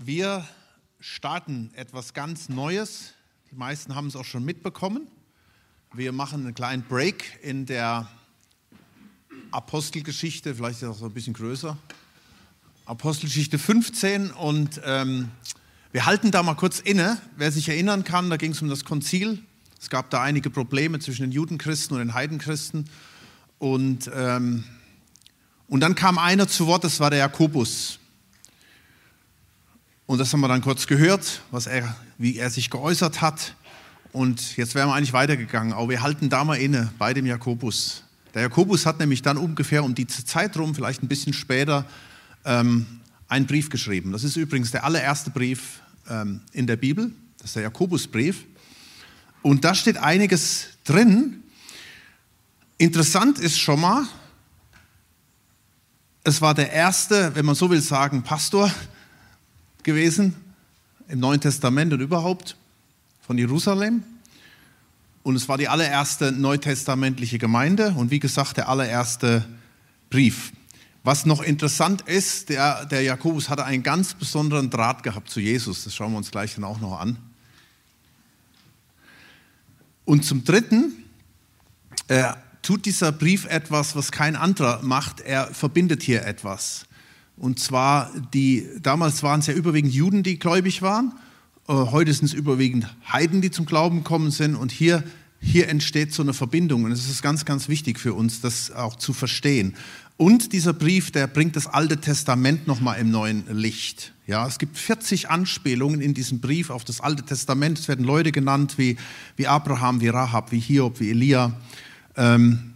Wir starten etwas ganz Neues. Die meisten haben es auch schon mitbekommen. Wir machen einen kleinen Break in der Apostelgeschichte, vielleicht auch so ein bisschen größer. Apostelgeschichte 15 und ähm, wir halten da mal kurz inne. Wer sich erinnern kann, da ging es um das Konzil. Es gab da einige Probleme zwischen den Judenchristen und den Heidenchristen. Und, ähm, und dann kam einer zu Wort, das war der Jakobus. Und das haben wir dann kurz gehört, was er, wie er sich geäußert hat. Und jetzt wären wir eigentlich weitergegangen, aber wir halten da mal inne bei dem Jakobus. Der Jakobus hat nämlich dann ungefähr um diese Zeit rum, vielleicht ein bisschen später, ähm, einen Brief geschrieben. Das ist übrigens der allererste Brief ähm, in der Bibel, das ist der Jakobusbrief. Und da steht einiges drin. Interessant ist schon mal, es war der erste, wenn man so will sagen, Pastor, gewesen im Neuen Testament und überhaupt von Jerusalem. Und es war die allererste neutestamentliche Gemeinde und wie gesagt der allererste Brief. Was noch interessant ist, der, der Jakobus hatte einen ganz besonderen Draht gehabt zu Jesus. Das schauen wir uns gleich dann auch noch an. Und zum Dritten äh, tut dieser Brief etwas, was kein anderer macht. Er verbindet hier etwas. Und zwar, die, damals waren es ja überwiegend Juden, die gläubig waren. Äh, heute sind es überwiegend Heiden, die zum Glauben gekommen sind. Und hier, hier entsteht so eine Verbindung. Und es ist ganz, ganz wichtig für uns, das auch zu verstehen. Und dieser Brief, der bringt das Alte Testament nochmal im neuen Licht. Ja, es gibt 40 Anspielungen in diesem Brief auf das Alte Testament. Es werden Leute genannt wie, wie Abraham, wie Rahab, wie Hiob, wie Elia. Ähm,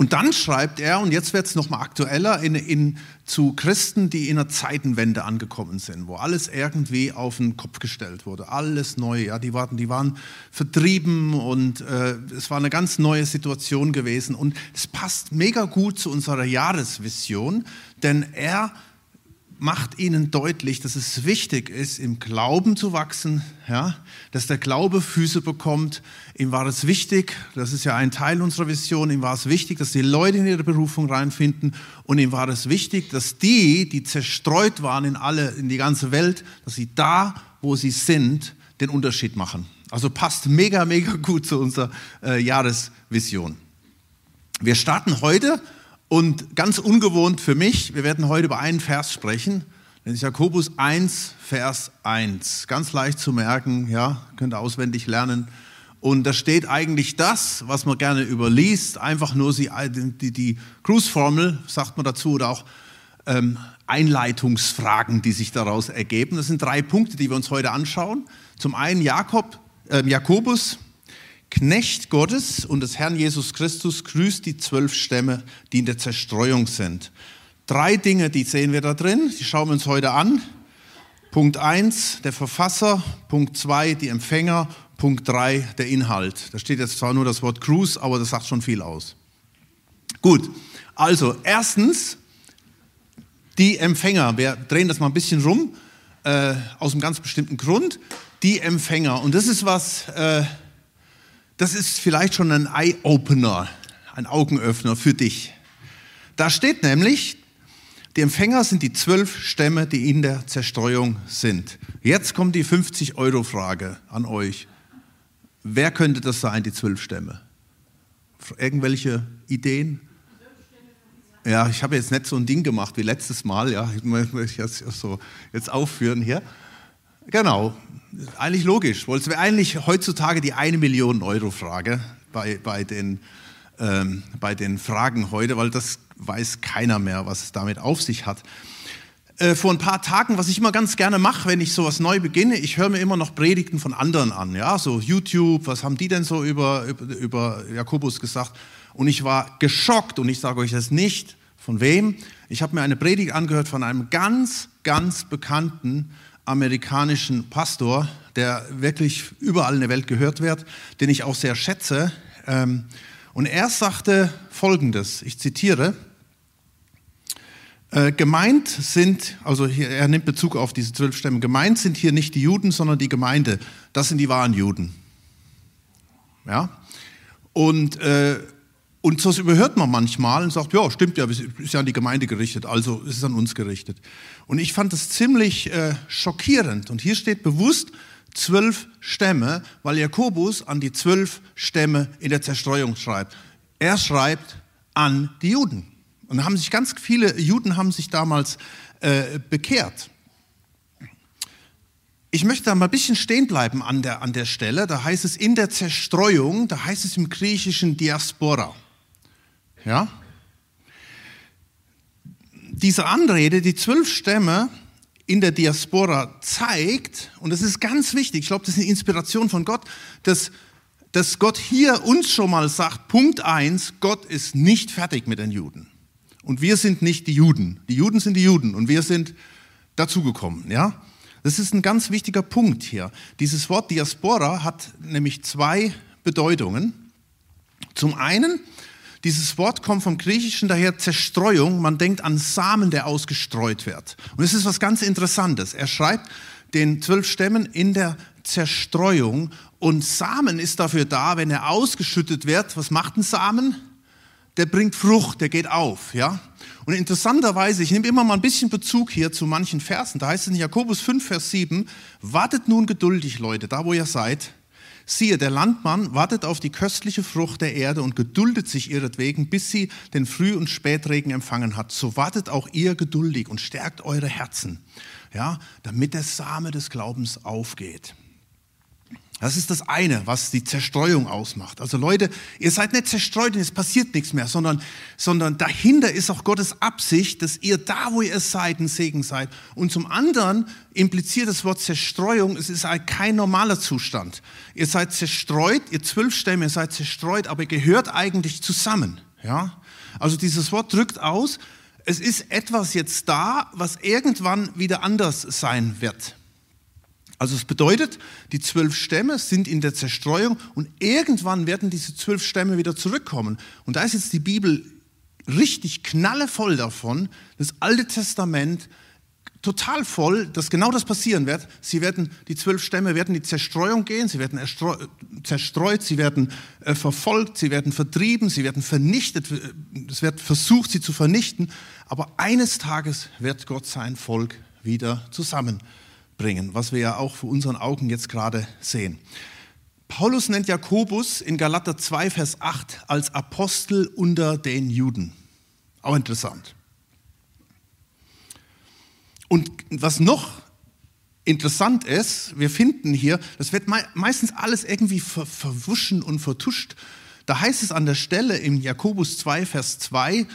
und dann schreibt er, und jetzt wird es nochmal aktueller, in, in, zu Christen, die in einer Zeitenwende angekommen sind, wo alles irgendwie auf den Kopf gestellt wurde, alles neu. Ja, die, waren, die waren vertrieben und äh, es war eine ganz neue Situation gewesen. Und es passt mega gut zu unserer Jahresvision, denn er macht ihnen deutlich, dass es wichtig ist, im Glauben zu wachsen, ja, dass der Glaube Füße bekommt. Ihm war es wichtig, das ist ja ein Teil unserer Vision, ihm war es wichtig, dass die Leute in ihre Berufung reinfinden und ihm war es wichtig, dass die, die zerstreut waren in alle, in die ganze Welt, dass sie da, wo sie sind, den Unterschied machen. Also passt mega, mega gut zu unserer äh, Jahresvision. Wir starten heute und ganz ungewohnt für mich, wir werden heute über einen Vers sprechen. Ist Jakobus 1, Vers 1. Ganz leicht zu merken, ja, könnt ihr auswendig lernen. Und da steht eigentlich das, was man gerne überliest, einfach nur die, die, die Grußformel, sagt man dazu, oder auch ähm, Einleitungsfragen, die sich daraus ergeben. Das sind drei Punkte, die wir uns heute anschauen. Zum einen Jakob, äh, Jakobus, Knecht Gottes und des Herrn Jesus Christus grüßt die zwölf Stämme, die in der Zerstreuung sind. Drei Dinge, die sehen wir da drin, die schauen wir uns heute an. Punkt eins der Verfasser, Punkt zwei die Empfänger, Punkt drei der Inhalt. Da steht jetzt zwar nur das Wort Cruise, aber das sagt schon viel aus. Gut, also erstens die Empfänger. Wir drehen das mal ein bisschen rum, äh, aus einem ganz bestimmten Grund. Die Empfänger. Und das ist was... Äh, das ist vielleicht schon ein Eye-Opener, ein Augenöffner für dich. Da steht nämlich, die Empfänger sind die zwölf Stämme, die in der Zerstreuung sind. Jetzt kommt die 50-Euro-Frage an euch. Wer könnte das sein, die zwölf Stämme? Irgendwelche Ideen? Ja, ich habe jetzt nicht so ein Ding gemacht wie letztes Mal. Ja, ich möchte das so jetzt aufführen hier. Genau, eigentlich logisch. Es wäre eigentlich heutzutage die eine Million Euro Frage bei, bei, den, ähm, bei den Fragen heute, weil das weiß keiner mehr, was es damit auf sich hat. Äh, vor ein paar Tagen, was ich immer ganz gerne mache, wenn ich sowas neu beginne, ich höre mir immer noch Predigten von anderen an, ja, so YouTube, was haben die denn so über, über, über Jakobus gesagt? Und ich war geschockt und ich sage euch das nicht, von wem. Ich habe mir eine Predigt angehört von einem ganz, ganz bekannten amerikanischen Pastor, der wirklich überall in der Welt gehört wird, den ich auch sehr schätze. Ähm, und er sagte Folgendes, ich zitiere, äh, gemeint sind, also hier, er nimmt Bezug auf diese zwölf Stämme, gemeint sind hier nicht die Juden, sondern die Gemeinde. Das sind die wahren Juden. Ja? Und äh, Und das überhört man manchmal und sagt, ja, stimmt ja, ist ja an die Gemeinde gerichtet, also ist es an uns gerichtet. Und ich fand das ziemlich äh, schockierend. Und hier steht bewusst zwölf Stämme, weil Jakobus an die zwölf Stämme in der Zerstreuung schreibt. Er schreibt an die Juden. Und haben sich ganz viele Juden haben sich damals äh, bekehrt. Ich möchte da mal ein bisschen stehen bleiben an der, an der Stelle. Da heißt es in der Zerstreuung, da heißt es im Griechischen Diaspora. Ja? Diese Anrede, die zwölf Stämme in der Diaspora zeigt, und das ist ganz wichtig, ich glaube, das ist eine Inspiration von Gott, dass, dass Gott hier uns schon mal sagt, Punkt eins, Gott ist nicht fertig mit den Juden. Und wir sind nicht die Juden. Die Juden sind die Juden und wir sind dazugekommen, ja? Das ist ein ganz wichtiger Punkt hier. Dieses Wort Diaspora hat nämlich zwei Bedeutungen. Zum einen dieses Wort kommt vom Griechischen daher Zerstreuung. Man denkt an Samen, der ausgestreut wird. Und es ist was ganz Interessantes. Er schreibt den zwölf Stämmen in der Zerstreuung. Und Samen ist dafür da, wenn er ausgeschüttet wird. Was macht ein Samen? Der bringt Frucht, der geht auf, ja. Und interessanterweise, ich nehme immer mal ein bisschen Bezug hier zu manchen Versen. Da heißt es in Jakobus 5, Vers 7, wartet nun geduldig, Leute, da wo ihr seid, Siehe, der Landmann wartet auf die köstliche Frucht der Erde und geduldet sich ihretwegen, bis sie den Früh- und Spätregen empfangen hat. So wartet auch ihr geduldig und stärkt eure Herzen, ja, damit der Same des Glaubens aufgeht. Das ist das eine, was die Zerstreuung ausmacht. Also Leute, ihr seid nicht zerstreut und es passiert nichts mehr, sondern, sondern dahinter ist auch Gottes Absicht, dass ihr da, wo ihr seid, ein Segen seid. Und zum anderen impliziert das Wort Zerstreuung, es ist kein normaler Zustand. Ihr seid zerstreut, ihr zwölf Stämme, ihr seid zerstreut, aber ihr gehört eigentlich zusammen. Ja? Also dieses Wort drückt aus, es ist etwas jetzt da, was irgendwann wieder anders sein wird. Also es bedeutet, die zwölf Stämme sind in der Zerstreuung und irgendwann werden diese zwölf Stämme wieder zurückkommen. Und da ist jetzt die Bibel richtig knallevoll davon, das Alte Testament total voll, dass genau das passieren wird. Sie werden, die zwölf Stämme werden die Zerstreuung gehen, sie werden zerstreut, sie werden äh, verfolgt, sie werden vertrieben, sie werden vernichtet, es wird versucht, sie zu vernichten. Aber eines Tages wird Gott sein Volk wieder zusammenbringen bringen, was wir ja auch vor unseren Augen jetzt gerade sehen. Paulus nennt Jakobus in Galater 2, Vers 8 als Apostel unter den Juden. Auch interessant. Und was noch interessant ist, wir finden hier, das wird meistens alles irgendwie ver verwuschen und vertuscht. Da heißt es an der Stelle im Jakobus 2, Vers 2,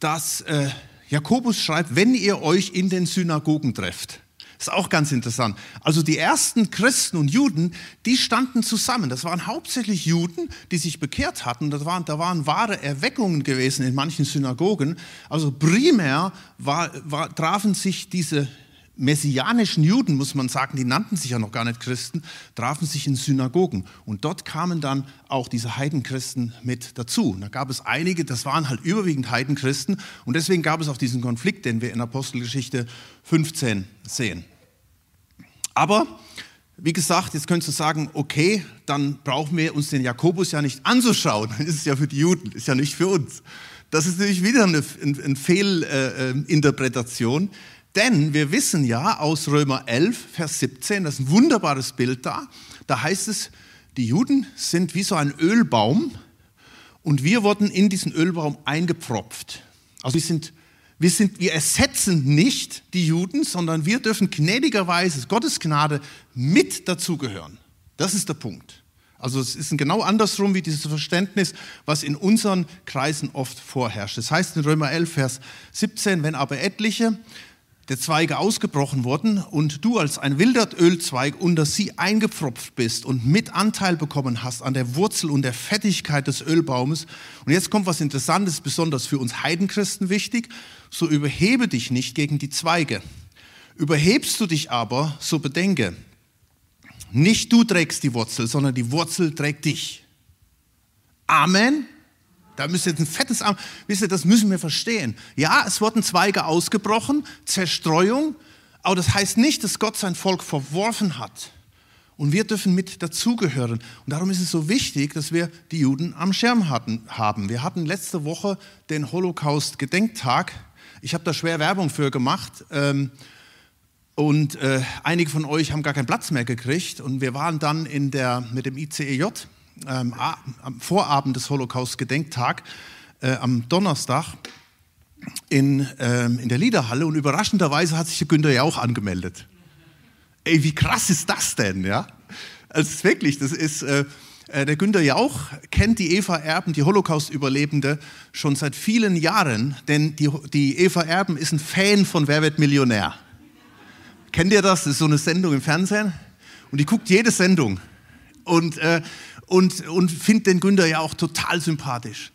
dass äh, Jakobus schreibt, wenn ihr euch in den Synagogen trefft. Ist auch ganz interessant. Also die ersten Christen und Juden, die standen zusammen. Das waren hauptsächlich Juden, die sich bekehrt hatten. Das waren, da waren wahre Erweckungen gewesen in manchen Synagogen. Also primär war, war, trafen sich diese messianischen Juden, muss man sagen, die nannten sich ja noch gar nicht Christen, trafen sich in Synagogen. Und dort kamen dann auch diese Heidenchristen mit dazu. Und da gab es einige, das waren halt überwiegend Heidenchristen. Und deswegen gab es auch diesen Konflikt, den wir in Apostelgeschichte 15 sehen. Aber, wie gesagt, jetzt könntest du sagen, okay, dann brauchen wir uns den Jakobus ja nicht anzuschauen. Das ist ja für die Juden, ist ja nicht für uns. Das ist natürlich wieder eine, eine Fehlinterpretation. Äh, denn wir wissen ja aus Römer 11, Vers 17, das ist ein wunderbares Bild da. Da heißt es, die Juden sind wie so ein Ölbaum und wir wurden in diesen Ölbaum eingepropft. Also wir sind, wir sind, wir ersetzen nicht die Juden, sondern wir dürfen gnädigerweise, Gottes Gnade, mit dazugehören. Das ist der Punkt. Also es ist genau andersrum wie dieses Verständnis, was in unseren Kreisen oft vorherrscht. Das heißt in Römer 11, Vers 17, wenn aber etliche der Zweige ausgebrochen wurden und du als ein wilder Ölzweig unter sie eingepfropft bist und mit Anteil bekommen hast an der Wurzel und der Fettigkeit des Ölbaumes. Und jetzt kommt was Interessantes, besonders für uns Heidenchristen wichtig. So überhebe dich nicht gegen die Zweige. Überhebst du dich aber, so bedenke, nicht du trägst die Wurzel, sondern die Wurzel trägt dich. Amen. Da müsst ihr jetzt ein fettes Arm. Wisst ihr, das müssen wir verstehen. Ja, es wurden Zweige ausgebrochen, Zerstreuung, aber das heißt nicht, dass Gott sein Volk verworfen hat Und wir dürfen mit dazugehören. Und darum ist es so wichtig, dass wir die Juden am Schirm hatten, haben. Wir hatten letzte Woche den Holocaust-Gedenktag. Ich habe da schwer Werbung für gemacht. Ähm, und äh, einige von euch haben gar keinen Platz mehr gekriegt. Und wir waren dann in der, mit dem ICEJ ähm, am Vorabend des Holocaust-Gedenktag äh, am Donnerstag in, ähm, in der Liederhalle. Und überraschenderweise hat sich der Günther ja auch angemeldet. Ey, wie krass ist das denn, ja? Also wirklich, das ist, äh, äh, der Günther Jauch kennt die Eva Erben, die Holocaust-Überlebende, schon seit vielen Jahren, denn die, die Eva Erben ist ein Fan von Wer wird Millionär? Kennt ihr das? Das ist so eine Sendung im Fernsehen und die guckt jede Sendung und, äh, und, und findet den Günther ja auch total sympathisch.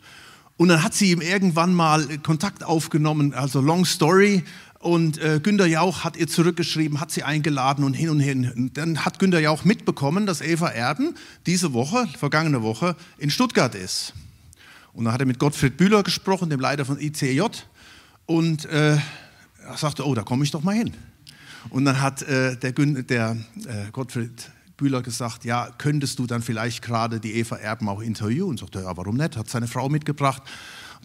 Und dann hat sie ihm irgendwann mal Kontakt aufgenommen, also Long Story, und äh, Günter Jauch hat ihr zurückgeschrieben, hat sie eingeladen und hin und hin. Und dann hat Günter Jauch mitbekommen, dass Eva Erben diese Woche, vergangene Woche, in Stuttgart ist. Und dann hat er mit Gottfried Bühler gesprochen, dem Leiter von ICJ. Und äh, er sagte, oh, da komme ich doch mal hin. Und dann hat äh, der, der äh, Gottfried Bühler gesagt, ja, könntest du dann vielleicht gerade die Eva Erben auch interviewen? Und sagte, ja, warum nicht? Hat seine Frau mitgebracht.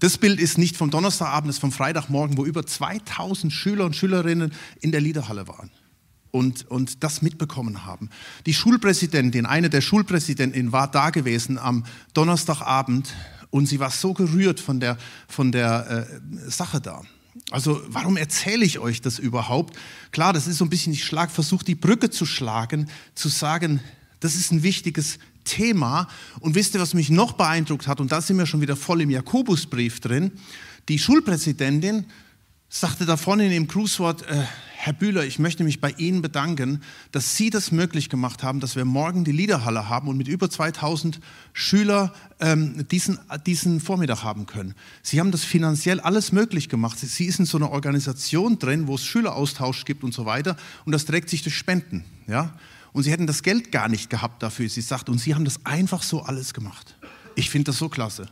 Das Bild ist nicht vom Donnerstagabend, es ist vom Freitagmorgen, wo über 2000 Schüler und Schülerinnen in der Liederhalle waren und, und das mitbekommen haben. Die Schulpräsidentin, eine der Schulpräsidentinnen war da gewesen am Donnerstagabend und sie war so gerührt von der, von der äh, Sache da. Also warum erzähle ich euch das überhaupt? Klar, das ist so ein bisschen, ich schlag, versuche die Brücke zu schlagen, zu sagen, das ist ein wichtiges Thema. Und wisst ihr, was mich noch beeindruckt hat? Und da sind wir schon wieder voll im Jakobusbrief drin. Die Schulpräsidentin sagte da vorne in dem Grußwort, äh, Herr Bühler, ich möchte mich bei Ihnen bedanken, dass Sie das möglich gemacht haben, dass wir morgen die Liederhalle haben und mit über 2000 Schülern ähm, diesen, diesen Vormittag haben können. Sie haben das finanziell alles möglich gemacht. Sie ist in so einer Organisation drin, wo es Schüleraustausch gibt und so weiter und das trägt sich durch Spenden. Ja? und sie hätten das Geld gar nicht gehabt dafür, sie sagt, und sie haben das einfach so alles gemacht. Ich finde das so klasse.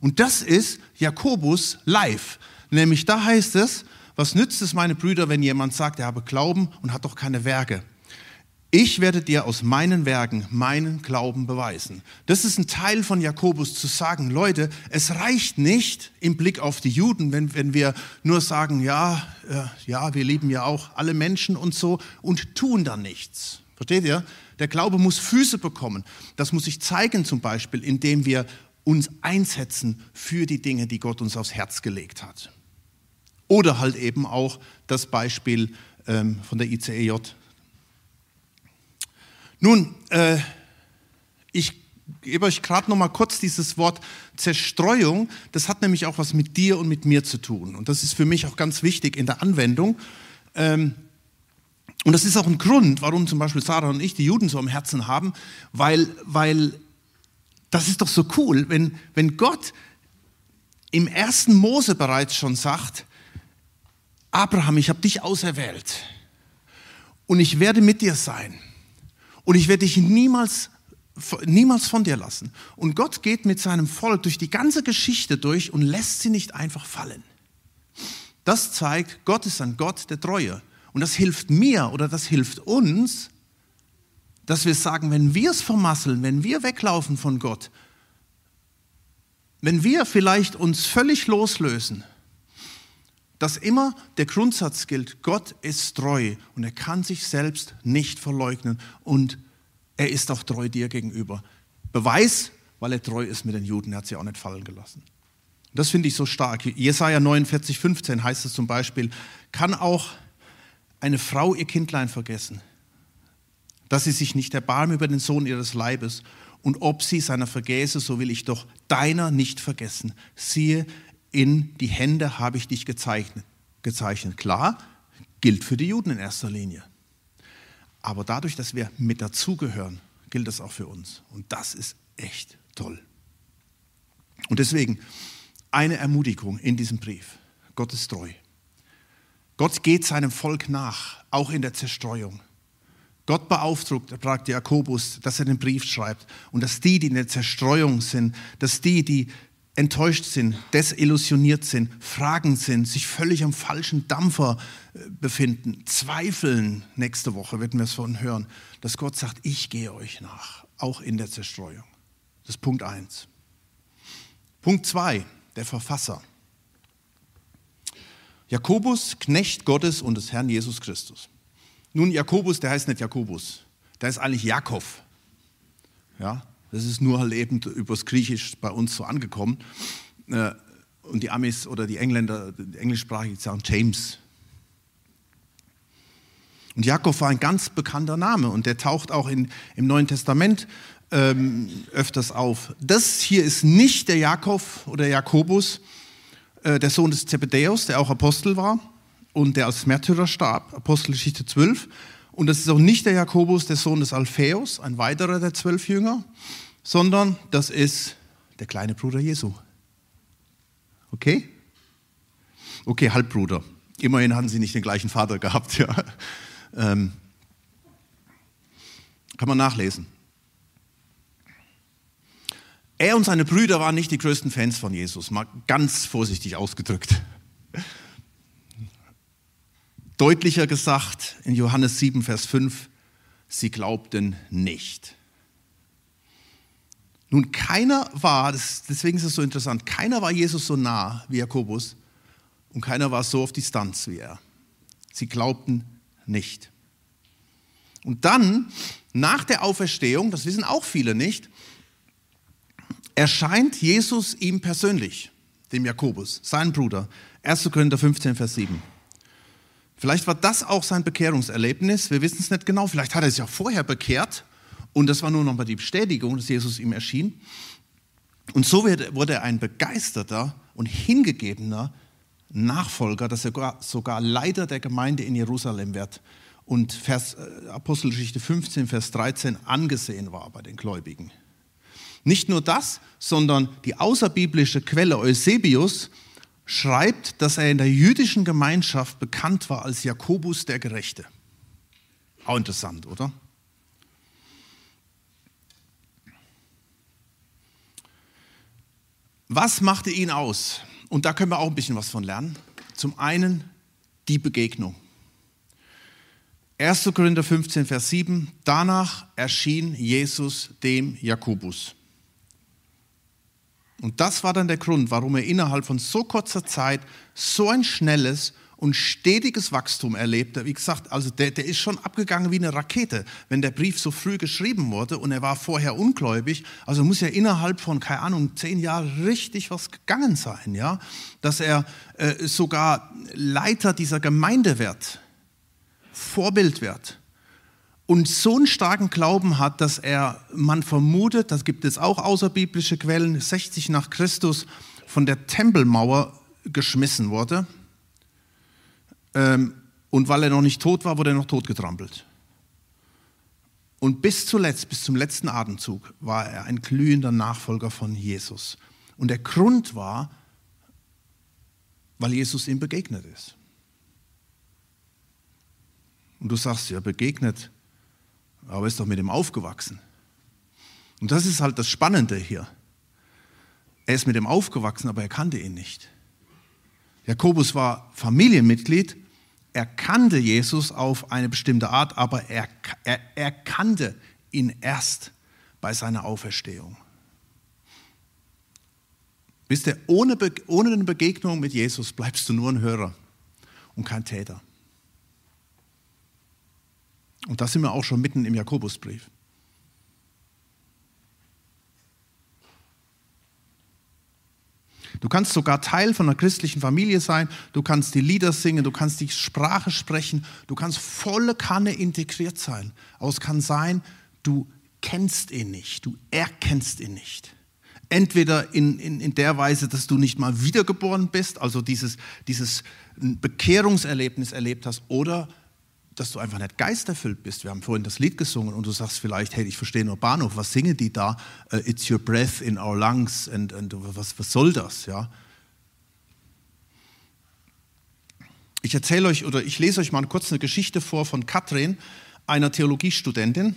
Und das ist Jakobus live. Nämlich da heißt es, was nützt es, meine Brüder, wenn jemand sagt, er habe Glauben und hat doch keine Werke? Ich werde dir aus meinen Werken meinen Glauben beweisen. Das ist ein Teil von Jakobus zu sagen, Leute, es reicht nicht im Blick auf die Juden, wenn, wenn wir nur sagen, ja, äh, ja, wir lieben ja auch alle Menschen und so und tun dann nichts. Versteht ihr? Der Glaube muss Füße bekommen. Das muss sich zeigen zum Beispiel, indem wir uns einsetzen für die Dinge, die Gott uns aufs Herz gelegt hat. Oder halt eben auch das Beispiel ähm, von der ICEJ. Nun, äh, ich gebe euch gerade noch mal kurz dieses Wort Zerstreuung. Das hat nämlich auch was mit dir und mit mir zu tun. Und das ist für mich auch ganz wichtig in der Anwendung. Ähm, und das ist auch ein Grund, warum zum Beispiel Sarah und ich die Juden so am Herzen haben, weil, weil das ist doch so cool, wenn, wenn Gott im ersten Mose bereits schon sagt, Abraham, ich habe dich auserwählt und ich werde mit dir sein und ich werde dich niemals, niemals von dir lassen. Und Gott geht mit seinem Volk durch die ganze Geschichte durch und lässt sie nicht einfach fallen. Das zeigt, Gott ist ein Gott der Treue. Und das hilft mir oder das hilft uns, dass wir sagen, wenn wir es vermasseln, wenn wir weglaufen von Gott, wenn wir vielleicht uns völlig loslösen, dass immer der Grundsatz gilt, Gott ist treu und er kann sich selbst nicht verleugnen und er ist auch treu dir gegenüber. Beweis, weil er treu ist mit den Juden, er hat sie auch nicht fallen gelassen. Das finde ich so stark. Jesaja 49, 15 heißt es zum Beispiel, kann auch eine Frau ihr Kindlein vergessen, dass sie sich nicht erbarme über den Sohn ihres Leibes und ob sie seiner vergäße, so will ich doch deiner nicht vergessen. Siehe, in die Hände habe ich dich gezeichnet. gezeichnet. Klar, gilt für die Juden in erster Linie. Aber dadurch, dass wir mit dazugehören, gilt das auch für uns. Und das ist echt toll. Und deswegen eine Ermutigung in diesem Brief. Gott ist treu. Gott geht seinem Volk nach, auch in der Zerstreuung. Gott beauftragt Jakobus, dass er den Brief schreibt und dass die, die in der Zerstreuung sind, dass die, die enttäuscht sind, desillusioniert sind, fragend sind, sich völlig am falschen Dampfer äh, befinden, zweifeln. Nächste Woche werden wir es von hören, dass Gott sagt, ich gehe euch nach, auch in der Zerstreuung. Das ist Punkt 1. Punkt 2, der Verfasser. Jakobus, Knecht Gottes und des Herrn Jesus Christus. Nun, Jakobus, der heißt nicht Jakobus, der ist eigentlich Jakob. Ja, das ist nur halt eben übers Griechisch bei uns so angekommen. Äh, und die Amis oder die Engländer, die englischsprachig sagen James. Und Jakob war ein ganz bekannter Name und der taucht auch in, im Neuen Testament ähm, öfters auf. Das hier ist nicht der Jakob oder Jakobus, äh, der Sohn des Zebedäus, der auch Apostel war und der als Märtyrer starb, Apostelgeschichte 12. Und das ist auch nicht der Jakobus, der Sohn des Alpheus, ein weiterer der zwölf Jünger, sondern das ist der kleine Bruder Jesu. Okay? Okay, Halbbruder. Immerhin hatten sie nicht den gleichen Vater gehabt. Ja. Ähm, kann man nachlesen. Er und seine Brüder waren nicht die größten Fans von Jesus, mal ganz vorsichtig ausgedrückt. Deutlicher gesagt in Johannes 7, Vers 5, sie glaubten nicht. Nun, keiner war, deswegen ist es so interessant, keiner war Jesus so nah wie Jakobus und keiner war so auf Distanz wie er. Sie glaubten nicht. Und dann, nach der Auferstehung, das wissen auch viele nicht, erscheint Jesus ihm persönlich, dem Jakobus, sein Bruder. 1. Korinther 15, Vers 7. Vielleicht war das auch sein Bekehrungserlebnis, wir wissen es nicht genau. Vielleicht hat er sich auch vorher bekehrt und das war nur noch mal die Bestätigung, dass Jesus ihm erschien. Und so wurde er ein begeisterter und hingegebener Nachfolger, dass er sogar Leiter der Gemeinde in Jerusalem wird und Vers, äh, Apostelgeschichte 15, Vers 13 angesehen war bei den Gläubigen. Nicht nur das, sondern die außerbiblische Quelle Eusebius schreibt, dass er in der jüdischen Gemeinschaft bekannt war als Jakobus der Gerechte. Auch interessant, oder? Was machte ihn aus? Und da können wir auch ein bisschen was von lernen. Zum einen die Begegnung. 1. Korinther 15, Vers 7. Danach erschien Jesus dem Jakobus. Und das war dann der Grund, warum er innerhalb von so kurzer Zeit so ein schnelles und stetiges Wachstum erlebte. Wie gesagt, also der, der ist schon abgegangen wie eine Rakete, wenn der Brief so früh geschrieben wurde und er war vorher ungläubig. Also muss ja innerhalb von, keine Ahnung, zehn Jahren richtig was gegangen sein, ja, dass er äh, sogar Leiter dieser Gemeinde wird, Vorbild wird und so einen starken Glauben hat, dass er, man vermutet, das gibt es auch außerbiblische Quellen, 60 nach Christus von der Tempelmauer geschmissen wurde. Ähm, und weil er noch nicht tot war, wurde er noch totgetrampelt. Und bis zuletzt, bis zum letzten Atemzug, war er ein glühender Nachfolger von Jesus. Und der Grund war, weil Jesus ihm begegnet ist. Und du sagst, ja, begegnet aber ist doch mit ihm aufgewachsen. Und das ist halt das Spannende hier. Er ist mit ihm aufgewachsen, aber er kannte ihn nicht. Jakobus war Familienmitglied, er kannte Jesus auf eine bestimmte Art, aber er, er, er kannte ihn erst bei seiner Auferstehung. Wisst ihr, ohne, ohne eine Begegnung mit Jesus bleibst du nur ein Hörer und kein Täter. Und da sind wir auch schon mitten im Jakobusbrief. Du kannst sogar Teil von einer christlichen Familie sein, du kannst die Lieder singen, du kannst die Sprache sprechen, du kannst volle Kanne integriert sein. Aber es kann sein, du kennst ihn nicht, du erkennst ihn nicht. Entweder in, in, in der Weise, dass du nicht mal wiedergeboren bist, also dieses, dieses Bekehrungserlebnis erlebt hast, oder dass du einfach nicht geisterfüllt bist. Wir haben vorhin das Lied gesungen und du sagst vielleicht, hey, ich verstehe nur Bahnhof, was singen die da? Uh, it's your breath in our lungs und, und was, was soll das? Ja? Ich erzähle euch oder ich lese euch mal kurz eine Geschichte vor von Katrin, einer Theologiestudentin.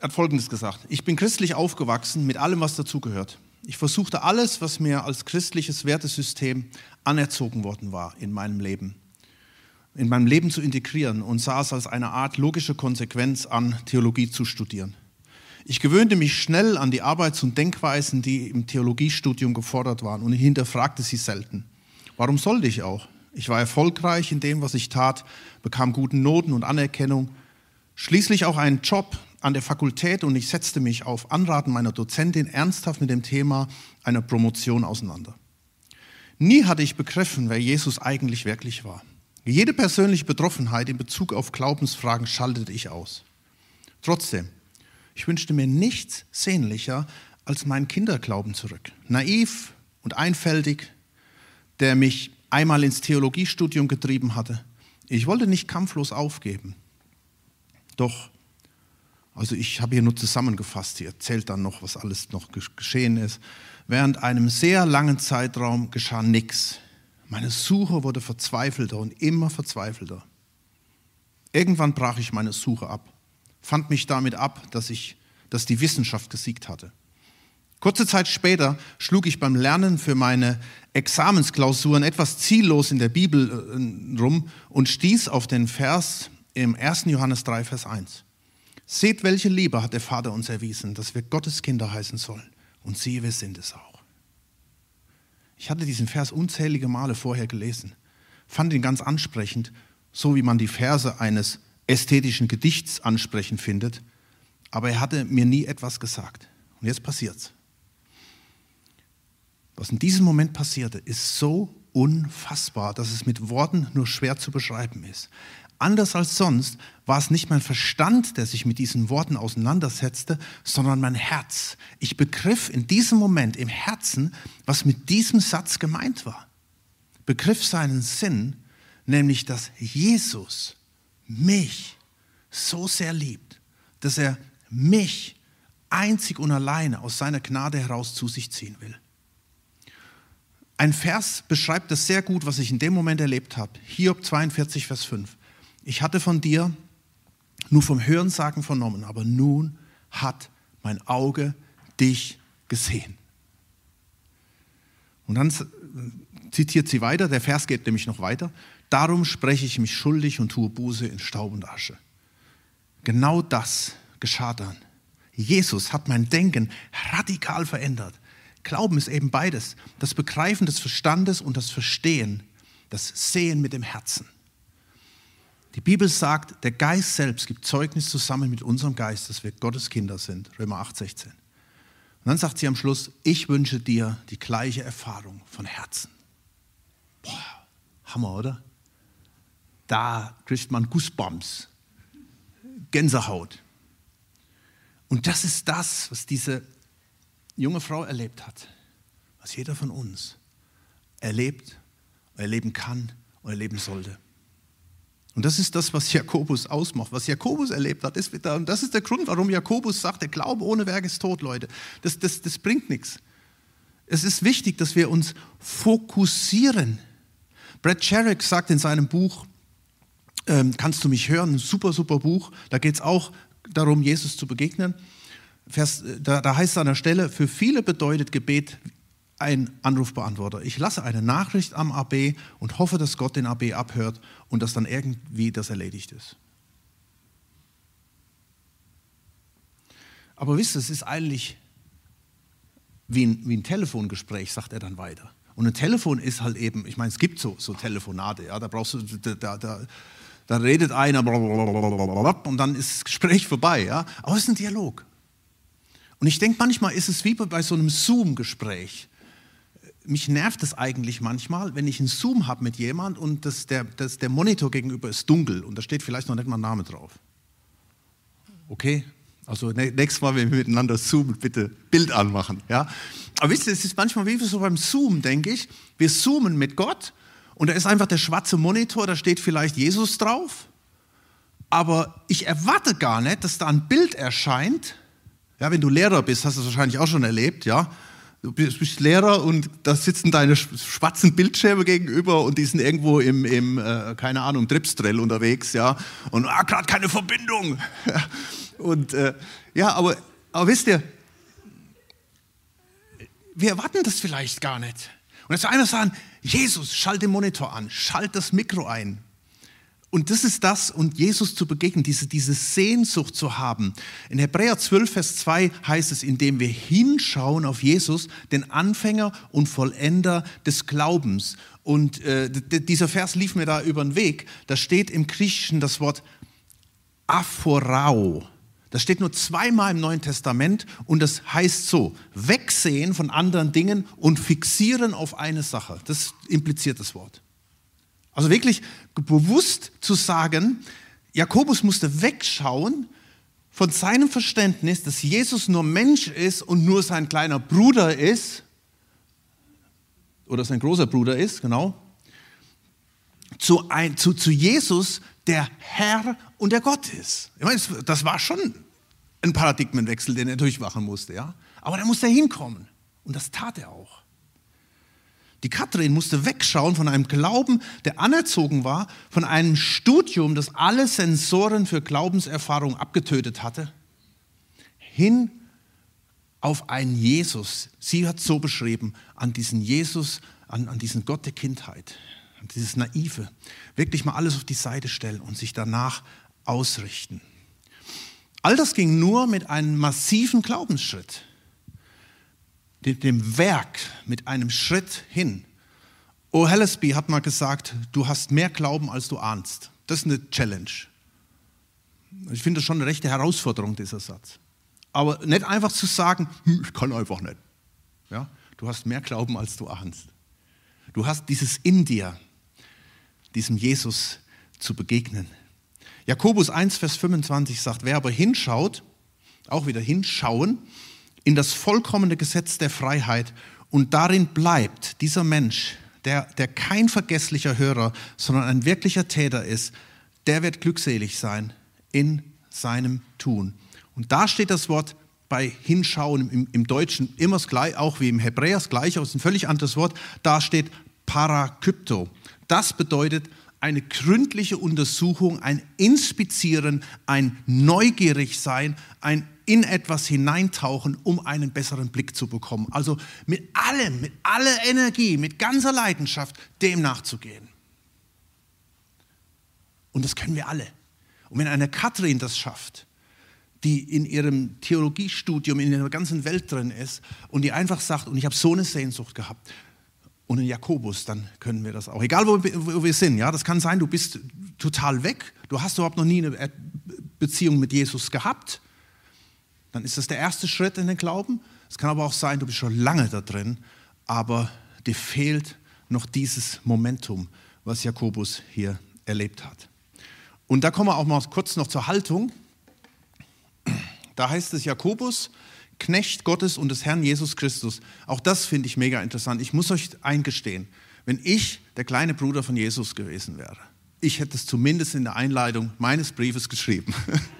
hat Folgendes gesagt. Ich bin christlich aufgewachsen mit allem, was dazugehört. Ich versuchte alles, was mir als christliches Wertesystem anerzogen worden war in meinem Leben, in meinem Leben zu integrieren und sah es als eine Art logische Konsequenz an, Theologie zu studieren. Ich gewöhnte mich schnell an die Arbeits- und Denkweisen, die im Theologiestudium gefordert waren und hinterfragte sie selten. Warum sollte ich auch? Ich war erfolgreich in dem, was ich tat, bekam gute Noten und Anerkennung, schließlich auch einen Job an der Fakultät und ich setzte mich auf Anraten meiner Dozentin ernsthaft mit dem Thema einer Promotion auseinander. Nie hatte ich begriffen, wer Jesus eigentlich wirklich war. Jede persönliche Betroffenheit in Bezug auf Glaubensfragen schaltete ich aus. Trotzdem, ich wünschte mir nichts sehnlicher als meinen Kinderglauben zurück. Naiv und einfältig, der mich einmal ins Theologiestudium getrieben hatte. Ich wollte nicht kampflos aufgeben. Doch, also ich habe hier nur zusammengefasst, hier erzählt dann noch, was alles noch geschehen ist. Während einem sehr langen Zeitraum geschah nichts. Meine Suche wurde verzweifelter und immer verzweifelter. Irgendwann brach ich meine Suche ab fand mich damit ab, dass, ich, dass die Wissenschaft gesiegt hatte. Kurze Zeit später schlug ich beim Lernen für meine Examensklausuren etwas ziellos in der Bibel äh, rum und stieß auf den Vers im 1. Johannes 3, Vers 1. Seht, welche Liebe hat der Vater uns erwiesen, dass wir Gottes Kinder heißen sollen. Und siehe, wir sind es auch. Ich hatte diesen Vers unzählige Male vorher gelesen, fand ihn ganz ansprechend, so wie man die Verse eines ästhetischen Gedichts ansprechend findet, aber er hatte mir nie etwas gesagt. Und jetzt passiert's. Was in diesem Moment passierte, ist so unfassbar, dass es mit Worten nur schwer zu beschreiben ist. Anders als sonst war es nicht mein Verstand, der sich mit diesen Worten auseinandersetzte, sondern mein Herz. Ich begriff in diesem Moment im Herzen, was mit diesem Satz gemeint war. Begriff seinen Sinn, nämlich dass Jesus mich so sehr liebt, dass er mich einzig und alleine aus seiner Gnade heraus zu sich ziehen will. Ein Vers beschreibt das sehr gut, was ich in dem Moment erlebt habe. Hiob 42, Vers 5. Ich hatte von dir nur vom Hörensagen vernommen, aber nun hat mein Auge dich gesehen. Und dann zitiert sie weiter, der Vers geht nämlich noch weiter. Darum spreche ich mich schuldig und tue Buße in Staub und Asche. Genau das geschah dann. Jesus hat mein Denken radikal verändert. Glauben ist eben beides. Das Begreifen des Verstandes und das Verstehen, das Sehen mit dem Herzen. Die Bibel sagt, der Geist selbst gibt Zeugnis zusammen mit unserem Geist, dass wir Gottes Kinder sind. Römer 8, 16. Und dann sagt sie am Schluss, ich wünsche dir die gleiche Erfahrung von Herzen. Boah, Hammer, oder? da kriegt man Goosebumps, Gänsehaut. Und das ist das, was diese junge Frau erlebt hat, was jeder von uns erlebt, erleben kann und erleben sollte. Und das ist das, was Jakobus ausmacht. Was Jakobus erlebt hat, ist und das ist der Grund, warum Jakobus sagt, der Glaube ohne Werk ist tot, Leute. Das, das, das bringt nichts. Es ist wichtig, dass wir uns fokussieren. Brad Sherrick sagt in seinem Buch, ähm, Kannst du mich hören? Ein super, super Buch. Da geht es auch darum, Jesus zu begegnen. Vers, äh, da, da heißt es an der Stelle, für viele bedeutet Gebet ein Anrufbeantworter. Ich lasse eine Nachricht am AB und hoffe, dass Gott den AB abhört und dass dann irgendwie das erledigt ist. Aber wisst ihr, es ist eigentlich wie ein, wie ein Telefongespräch, sagt er dann weiter. Und ein Telefon ist halt eben, ich meine, es gibt so, so Telefonate, ja, da brauchst du, da, da, da redet einer und dann ist das Gespräch vorbei. Ja? Aber es ist ein Dialog. Und ich denke, manchmal ist es wie bei so einem Zoom-Gespräch. Mich nervt es eigentlich manchmal, wenn ich einen Zoom habe mit jemand und das, der, das, der Monitor gegenüber ist dunkel und da steht vielleicht noch nicht mal ein Name drauf. Okay? Also nächstes Mal, wenn wir miteinander zoomen, bitte Bild anmachen. Ja? Aber wisst ihr, es ist manchmal wie so beim Zoom, denke ich. Wir zoomen mit Gott und da ist einfach der schwarze Monitor, da steht vielleicht Jesus drauf. Aber ich erwarte gar nicht, dass da ein Bild erscheint. Ja, wenn du Lehrer bist, hast du es wahrscheinlich auch schon erlebt, ja. Du bist Lehrer und da sitzen deine schwarzen Bildschirme gegenüber und die sind irgendwo im, im äh, keine Ahnung, Tripstrell unterwegs, ja, und ah, gerade keine Verbindung. und äh, ja, aber, aber wisst ihr, wir erwarten das vielleicht gar nicht. Und jetzt einer sagen, Jesus, schalt den Monitor an, schalt das Mikro ein. Und das ist das, und Jesus zu begegnen, diese, diese Sehnsucht zu haben. In Hebräer 12, Vers 2 heißt es, indem wir hinschauen auf Jesus, den Anfänger und Vollender des Glaubens. Und äh, dieser Vers lief mir da über den Weg. Da steht im Griechischen das Wort aphorao. Das steht nur zweimal im Neuen Testament und das heißt so, wegsehen von anderen Dingen und fixieren auf eine Sache. Das impliziert das Wort. Also wirklich bewusst zu sagen, Jakobus musste wegschauen von seinem Verständnis, dass Jesus nur Mensch ist und nur sein kleiner Bruder ist, oder sein großer Bruder ist, genau, zu, ein, zu, zu Jesus, der Herr und der Gott ist. Ich meine, das war schon ein Paradigmenwechsel, den er durchmachen musste, ja. Aber da musste er hinkommen. Und das tat er auch. Die Kathrin musste wegschauen von einem Glauben, der anerzogen war, von einem Studium, das alle Sensoren für Glaubenserfahrung abgetötet hatte, hin auf einen Jesus. Sie hat so beschrieben, an diesen Jesus, an, an diesen Gott der Kindheit, an dieses Naive. Wirklich mal alles auf die Seite stellen und sich danach ausrichten. All das ging nur mit einem massiven Glaubensschritt dem Werk mit einem Schritt hin. O. Hellesby hat mal gesagt, du hast mehr Glauben, als du ahnst. Das ist eine Challenge. Ich finde das schon eine rechte Herausforderung, dieser Satz. Aber nicht einfach zu sagen, hm, ich kann einfach nicht. Ja? Du hast mehr Glauben, als du ahnst. Du hast dieses in dir, diesem Jesus zu begegnen. Jakobus 1, Vers 25 sagt, wer aber hinschaut, auch wieder hinschauen, in das vollkommene Gesetz der Freiheit und darin bleibt dieser Mensch, der, der kein vergesslicher Hörer, sondern ein wirklicher Täter ist, der wird glückselig sein in seinem Tun. Und da steht das Wort bei Hinschauen im, im Deutschen immer gleich, auch wie im Hebräer das aber es ist ein völlig anderes Wort. Da steht Parakypto. Das bedeutet eine gründliche Untersuchung, ein Inspizieren, ein neugierig sein, ein in etwas hineintauchen, um einen besseren Blick zu bekommen. Also mit allem, mit aller Energie, mit ganzer Leidenschaft dem nachzugehen. Und das können wir alle. Und wenn eine Katrin das schafft, die in ihrem Theologiestudium in der ganzen Welt drin ist und die einfach sagt, und ich habe so eine Sehnsucht gehabt, und in Jakobus, dann können wir das auch. Egal, wo, wir sind, ja, das kann sein, du bist total weg, du hast überhaupt noch nie eine Beziehung mit Jesus gehabt, dann ist das der erste Schritt in den Glauben. Es kann aber auch sein, du bist schon lange da drin, aber dir fehlt noch dieses Momentum, was Jakobus hier erlebt hat. Und da kommen wir auch mal kurz noch zur Haltung. Da heißt es Jakobus, Knecht Gottes und des Herrn Jesus Christus. Auch das finde ich mega interessant. Ich muss euch eingestehen, wenn ich der kleine Bruder von Jesus gewesen wäre, ich hätte es zumindest in der Einleitung meines Briefes geschrieben.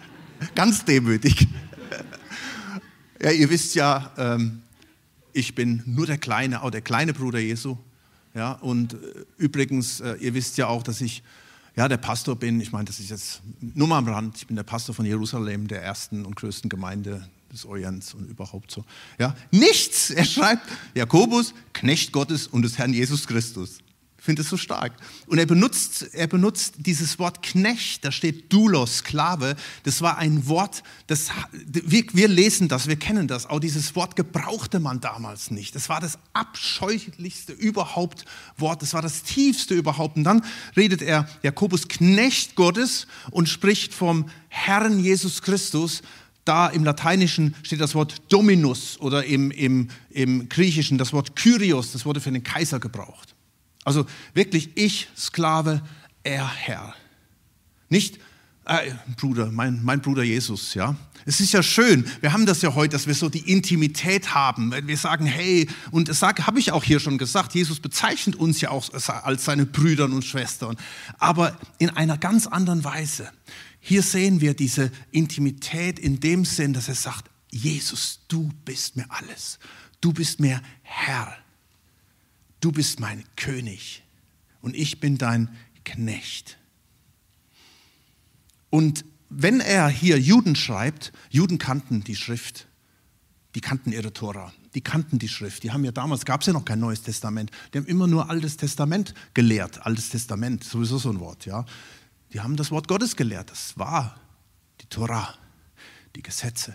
Ganz demütig. Ja, ihr wisst ja, ähm, ich bin nur der kleine, auch der kleine Bruder Jesu. Ja, und äh, übrigens, äh, ihr wisst ja auch, dass ich ja, der Pastor bin. Ich meine, das ist jetzt nur mal am Rand. Ich bin der Pastor von Jerusalem, der ersten und größten Gemeinde des Orients und überhaupt so. Ja, nichts. Er schreibt Jakobus, Knecht Gottes und des Herrn Jesus Christus finde es so stark. Und er benutzt, er benutzt dieses Wort Knecht, da steht Doulos, Sklave. Das war ein Wort, das, wir, wir lesen das, wir kennen das. Auch dieses Wort gebrauchte man damals nicht. Das war das abscheulichste überhaupt Wort, das war das tiefste überhaupt. Und dann redet er, Jakobus, Knecht Gottes und spricht vom Herrn Jesus Christus da im Lateinischen steht das Wort Dominus oder im, im, im Griechischen das Wort Kyrios, das wurde für den Kaiser gebraucht. Also wirklich ich Sklave, er Herr. Nicht äh, Bruder, mein, mein Bruder Jesus, ja. Es ist ja schön, wir haben das ja heute, dass wir so die Intimität haben. Wir sagen, hey, und das habe ich auch hier schon gesagt, Jesus bezeichnet uns ja auch als seine Brüder und Schwestern, aber in einer ganz anderen Weise. Hier sehen wir diese Intimität in dem Sinn, dass er sagt, Jesus, du bist mir alles. du bist mir Herr, du bist mein König und ich bin dein Knecht. Und wenn er hier Juden schreibt, Juden kannten die Schrift, die kannten ihre Tora, die kannten die Schrift. Die haben ja damals, gab es ja noch kein Neues Testament, die haben immer nur Altes Testament gelehrt. Altes Testament, sowieso so ein Wort, ja. Die haben das Wort Gottes gelehrt. Das war die Tora, die Gesetze,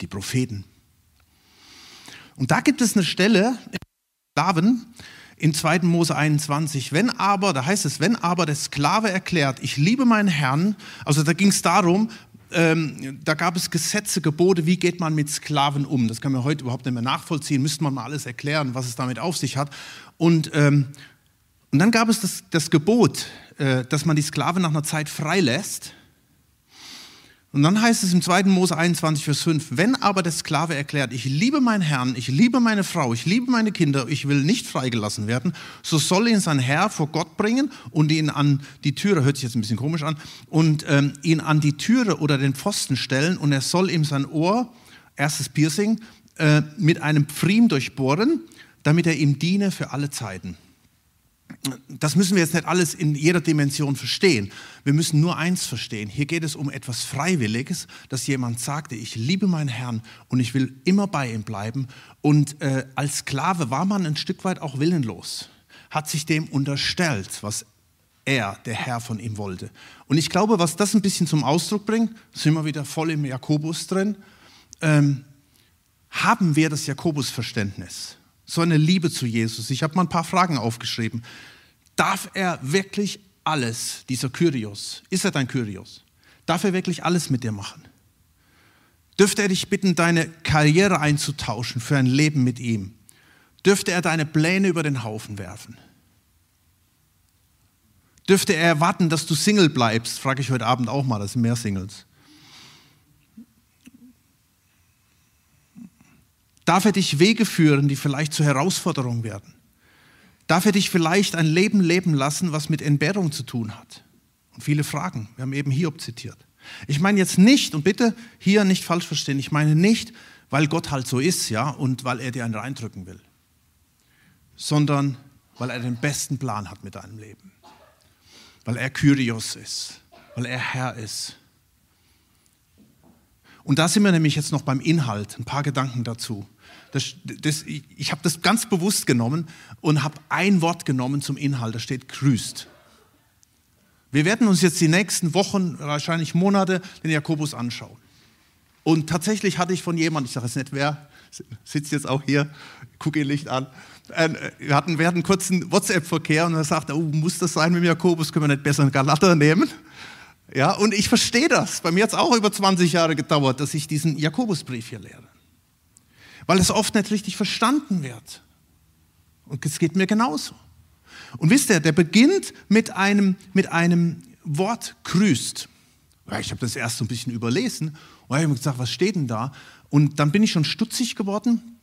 die Propheten. Und da gibt es eine Stelle, Sklaven, in 2. Mose 21, wenn aber, da heißt es, wenn aber der Sklave erklärt, ich liebe meinen Herrn, also da ging es darum, ähm, da gab es Gesetze, Gebote, wie geht man mit Sklaven um. Das kann man heute überhaupt nicht mehr nachvollziehen, müsste man mal alles erklären, was es damit auf sich hat. Und, ähm, und dann gab es das, das Gebot, äh, dass man die Sklaven nach einer Zeit freilässt und dann heißt es im 2. Mose 21, Vers 5, wenn aber der Sklave erklärt, ich liebe meinen Herrn, ich liebe meine Frau, ich liebe meine Kinder, ich will nicht freigelassen werden, so soll ihn sein Herr vor Gott bringen und ihn an die Türe, hört sich jetzt ein bisschen komisch an, und ähm, ihn an die Türe oder den Pfosten stellen und er soll ihm sein Ohr, erstes Piercing, äh, mit einem Pfriem durchbohren, damit er ihm diene für alle Zeiten das müssen wir jetzt nicht alles in jeder Dimension verstehen. Wir müssen nur eins verstehen. Hier geht es um etwas Freiwilliges, dass jemand sagte, ich liebe meinen Herrn und ich will immer bei ihm bleiben. Und äh, als Sklave war man ein Stück weit auch willenlos, hat sich dem unterstellt, was er, der Herr, von ihm wollte. Und ich glaube, was das ein bisschen zum Ausdruck bringt, sind wir wieder voll im Jakobus drin, ähm, haben wir das Jakobus-Verständnis so eine Liebe zu Jesus. Ich habe mal ein paar Fragen aufgeschrieben. Darf er wirklich alles, dieser Kyrios, ist er dein Kyrios? Darf er wirklich alles mit dir machen? Dürfte er dich bitten, deine Karriere einzutauschen für ein Leben mit ihm? Dürfte er deine Pläne über den Haufen werfen? Dürfte er erwarten, dass du Single bleibst? Frage ich heute Abend auch mal, das sind mehr Singles. Darf er dich Wege führen, die vielleicht zur Herausforderung werden? Darf er dich vielleicht ein Leben leben lassen, was mit Entbehrung zu tun hat? Und viele Fragen. Wir haben eben Hiob zitiert. Ich meine jetzt nicht, und bitte hier nicht falsch verstehen, ich meine nicht, weil Gott halt so ist, ja, und weil er dir einen reindrücken will, sondern weil er den besten Plan hat mit deinem Leben. Weil er Kyrios ist, weil er Herr ist. Und da sind wir nämlich jetzt noch beim Inhalt, ein paar Gedanken dazu. Das, das, ich habe das ganz bewusst genommen und habe ein Wort genommen zum Inhalt, da steht grüßt. Wir werden uns jetzt die nächsten Wochen, wahrscheinlich Monate, den Jakobus anschauen. Und tatsächlich hatte ich von jemandem, ich sage jetzt nicht wer, sitzt jetzt auch hier, gucke ihn Licht an. Äh, wir hatten, wir hatten kurz einen WhatsApp-Verkehr und er sagte, oh, muss das sein mit dem Jakobus, können wir nicht besser einen Galater nehmen? Ja, und ich verstehe das. Bei mir hat es auch über 20 Jahre gedauert, dass ich diesen Jakobusbrief hier lehre weil es oft nicht richtig verstanden wird. Und es geht mir genauso. Und wisst ihr, der beginnt mit einem, mit einem Wort grüßt. Ich habe das erst so ein bisschen überlesen und habe mir gesagt, was steht denn da? Und dann bin ich schon stutzig geworden,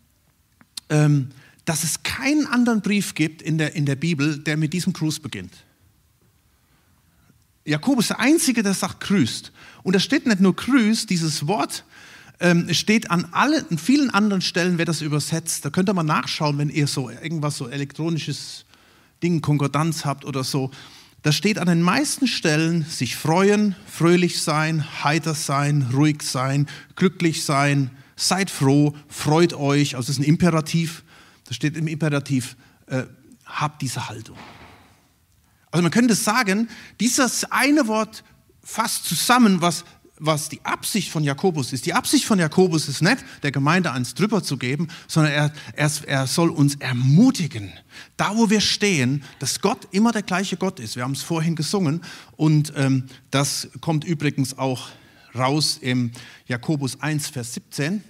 ähm, dass es keinen anderen Brief gibt in der, in der Bibel, der mit diesem Gruß beginnt. Jakobus ist der Einzige, der sagt grüßt. Und da steht nicht nur grüßt, dieses Wort ähm, steht an, alle, vielen anderen Stellen, wird das übersetzt. Da könnt ihr mal nachschauen, wenn ihr so irgendwas so elektronisches Ding, Konkordanz habt oder so. Da steht an den meisten Stellen sich freuen, fröhlich sein, heiter sein, ruhig sein, glücklich sein, seid froh, freut euch. Also das ist ein Imperativ. Da steht im Imperativ, äh, habt diese Haltung. Also man könnte sagen, dieses eine Wort fasst zusammen, was was die Absicht von Jakobus ist. Die Absicht von Jakobus ist nicht, der Gemeinde eins drüber zu geben, sondern er, er, er soll uns ermutigen, da wo wir stehen, dass Gott immer der gleiche Gott ist. Wir haben es vorhin gesungen und ähm, das kommt übrigens auch raus im Jakobus 1, Vers 17.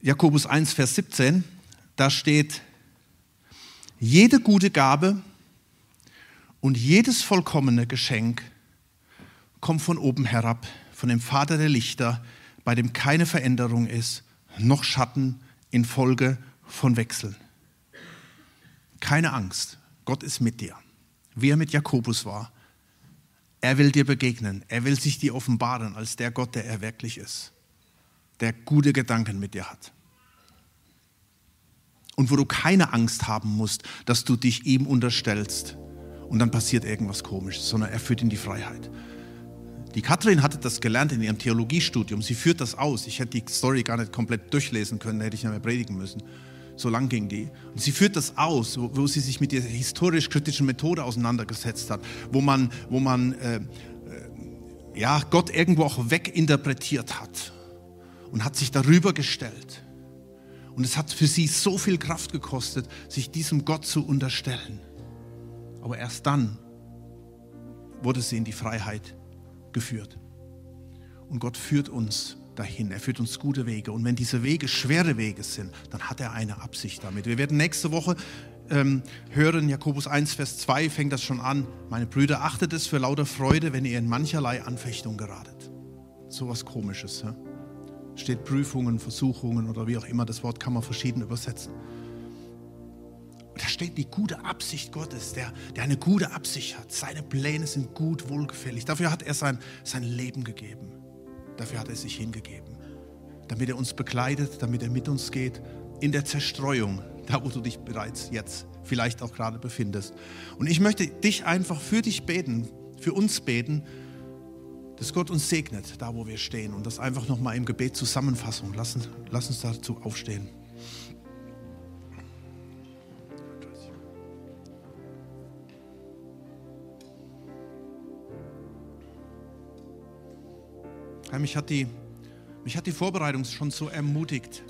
Jakobus 1, Vers 17, da steht, jede gute Gabe und jedes vollkommene Geschenk kommt von oben herab, von dem Vater der Lichter, bei dem keine Veränderung ist, noch Schatten infolge von Wechseln. Keine Angst, Gott ist mit dir, wie er mit Jakobus war. Er will dir begegnen, er will sich dir offenbaren als der Gott, der er wirklich ist. der gute Gedanken mit dir hat. Und wo du keine Angst haben musst, dass du dich ihm unterstellst und dann passiert irgendwas Komisches, sondern er führt in die Freiheit. Die Katrin hatte das gelernt in ihrem Theologiestudium. Sie führt das aus. Ich hätte die Story gar nicht komplett durchlesen können, hätte ich nicht mehr predigen müssen. So lang ging die. Und sie führt das aus, wo, wo sie sich mit dieser historisch-kritischen Methode auseinandergesetzt hat, wo man, wo man äh, äh, ja, Gott irgendwo auch weginterpretiert hat und hat sich darüber gestellt. Und es hat für sie so viel Kraft gekostet, sich diesem Gott zu unterstellen. Aber erst dann wurde sie in die Freiheit geführt. Und Gott führt uns dahin. Er führt uns gute Wege. Und wenn diese Wege schwere Wege sind, dann hat er eine Absicht damit. Wir werden nächste Woche ähm, hören, Jakobus 1, Vers 2 fängt das schon an. Meine Brüder, achtet es für lauter Freude, wenn ihr in mancherlei Anfechtung geratet. So was Komisches. Ja? Steht Prüfungen, Versuchungen oder wie auch immer. Das Wort kann man verschieden übersetzen. Und da steht die gute Absicht Gottes, der, der eine gute Absicht hat. Seine Pläne sind gut, wohlgefällig. Dafür hat er sein, sein Leben gegeben. Dafür hat er sich hingegeben. Damit er uns begleitet, damit er mit uns geht in der Zerstreuung, da wo du dich bereits jetzt vielleicht auch gerade befindest. Und ich möchte dich einfach für dich beten, für uns beten, dass Gott uns segnet, da wo wir stehen. Und das einfach nochmal im Gebet Zusammenfassung. Lass lass uns dazu aufstehen. Herr, mich hat, die, mich hat die Vorbereitung schon so ermutigt.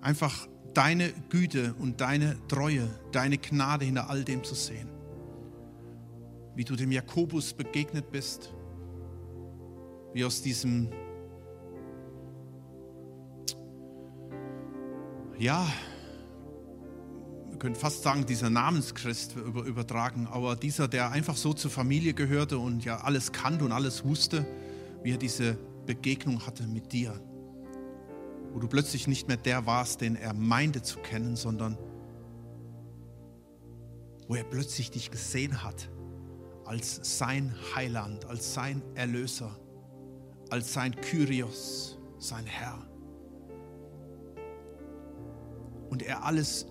Einfach deine Güte und deine Treue, deine Gnade hinter all dem zu sehen. Wie du dem Jakobus begegnet bist, wie aus diesem, ja, könnte fast sagen, dieser Namenschrist übertragen, aber dieser, der einfach so zur Familie gehörte und ja alles kannte und alles wusste, wie er diese Begegnung hatte mit dir. Wo du plötzlich nicht mehr der warst, den er meinte zu kennen, sondern wo er plötzlich dich gesehen hat als sein Heiland, als sein Erlöser, als sein Kyrios, sein Herr. Und er alles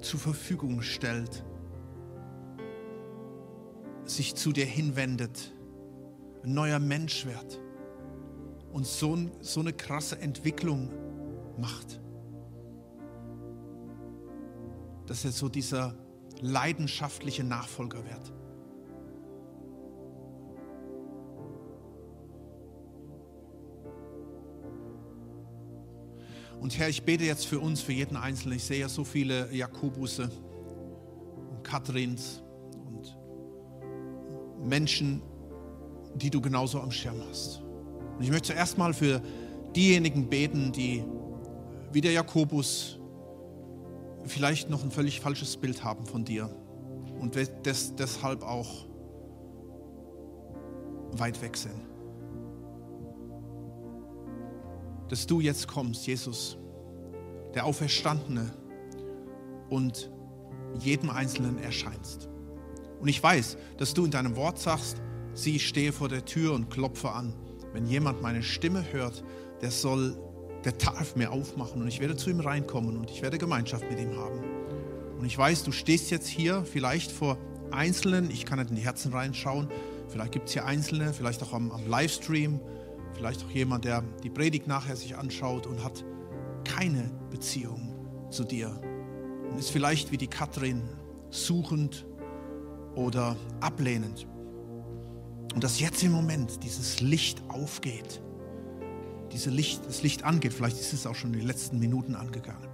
zur Verfügung stellt, sich zu dir hinwendet, ein neuer Mensch wird und so, so eine krasse Entwicklung macht. Dass er so dieser leidenschaftliche Nachfolger wird. Und Herr, ich bete jetzt für uns, für jeden Einzelnen. Ich sehe ja so viele Jakobusse und Katrins und Menschen, die du genauso am Schirm hast. Und ich möchte zuerst mal für diejenigen beten, die wie der Jakobus vielleicht noch ein völlig falsches Bild haben von dir und des, deshalb auch weit weg sind. Dass du jetzt kommst, Jesus, der Auferstandene, und jedem Einzelnen erscheinst. Und ich weiß, dass du in deinem Wort sagst, sieh, ich stehe vor der Tür und klopfe an. Wenn jemand meine Stimme hört, der soll, der darf mir aufmachen und ich werde zu ihm reinkommen und ich werde Gemeinschaft mit ihm haben. Und ich weiß, du stehst jetzt hier vielleicht vor Einzelnen, ich kann nicht in die Herzen reinschauen, vielleicht gibt es hier Einzelne, vielleicht auch am, am Livestream, Vielleicht auch jemand, der die Predigt nachher sich anschaut und hat keine Beziehung zu dir und ist vielleicht wie die Katrin suchend oder ablehnend. Und dass jetzt im Moment dieses Licht aufgeht, diese Licht, das Licht angeht, vielleicht ist es auch schon in den letzten Minuten angegangen.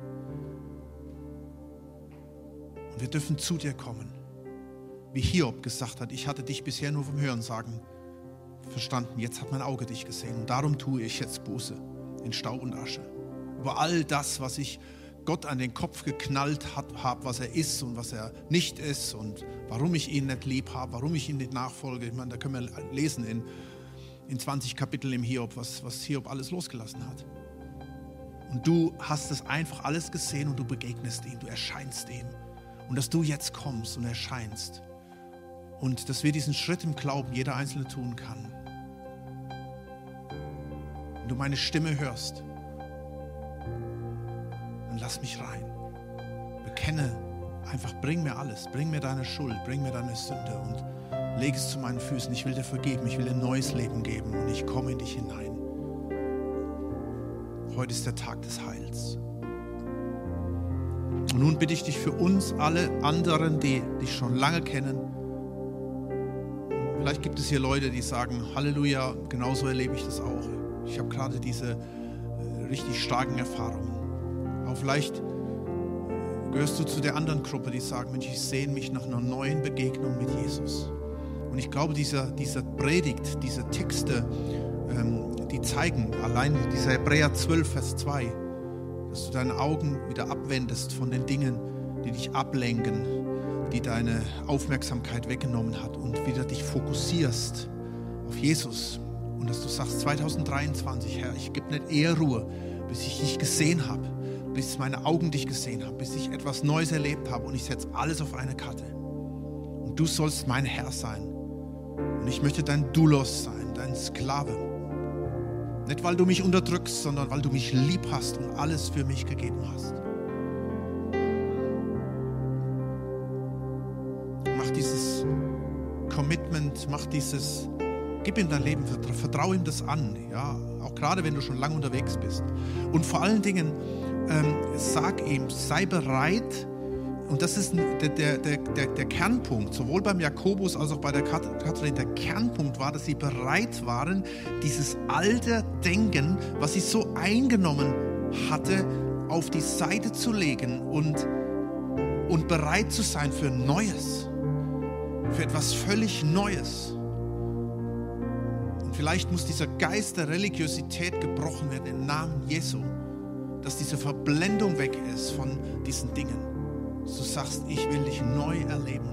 Und wir dürfen zu dir kommen, wie Hiob gesagt hat, ich hatte dich bisher nur vom Hören sagen verstanden, jetzt hat mein Auge dich gesehen und darum tue ich jetzt Buße in Staub und Asche. Über all das, was ich Gott an den Kopf geknallt habe, was er ist und was er nicht ist und warum ich ihn nicht lieb habe, warum ich ihn nicht nachfolge. Ich meine, da können wir lesen in, in 20 Kapiteln im Hiob, was, was Hiob alles losgelassen hat. Und du hast es einfach alles gesehen und du begegnest ihm, du erscheinst ihm. Und dass du jetzt kommst und erscheinst Und dass wir diesen Schritt im Glauben jeder Einzelne tun kann. Wenn du meine Stimme hörst, dann lass mich rein. Bekenne einfach, bring mir alles, bring mir deine Schuld, bring mir deine Sünde und leg es zu meinen Füßen. Ich will dir vergeben, ich will dir ein neues Leben geben und ich komme in dich hinein. Heute ist der Tag des Heils. Und nun bitte ich dich für uns alle anderen, die dich schon lange kennen. Vielleicht gibt es hier Leute, die sagen, Halleluja, genauso erlebe ich das auch. Ich habe gerade diese äh, richtig starken Erfahrungen. Aber vielleicht gehörst du zu der anderen Gruppe, die sagen, Mensch, ich sehne mich nach einer neuen Begegnung mit Jesus. Und ich glaube, dieser, dieser Predigt, diese Texte, ähm, die zeigen, allein dieser Hebräer 12, Vers 2, dass du deine Augen wieder abwendest von den Dingen, die dich ablenken, die deine Aufmerksamkeit weggenommen hat und wieder dich fokussierst auf Jesus und dass du sagst 2023, Herr, ich gebe nicht eher Ruhe, bis ich dich gesehen habe, bis meine Augen dich gesehen haben, bis ich etwas Neues erlebt habe und ich setze alles auf eine Karte. Und du sollst mein Herr sein. Und ich möchte dein Dulos sein, dein Sklave. Nicht, weil du mich unterdrückst, sondern weil du mich lieb hast und alles für mich gegeben hast. Commitment, mach dieses, gib ihm dein Leben, vertraue ihm das an, ja, auch gerade wenn du schon lange unterwegs bist. Und vor allen Dingen, ähm, sag ihm, sei bereit, und das ist der, der, der, der, Kernpunkt, sowohl beim Jakobus als auch bei der Kathrin. Der Kernpunkt war, dass sie bereit waren, dieses alte Denken, was sie so eingenommen hatte, auf die Seite zu legen und, und bereit zu sein für Neues, für etwas völlig Neues. Und vielleicht muss dieser Geist der Religiosität gebrochen werden im Namen Jesu, dass diese Verblendung weg ist von diesen Dingen du sagst, ich will dich neu erleben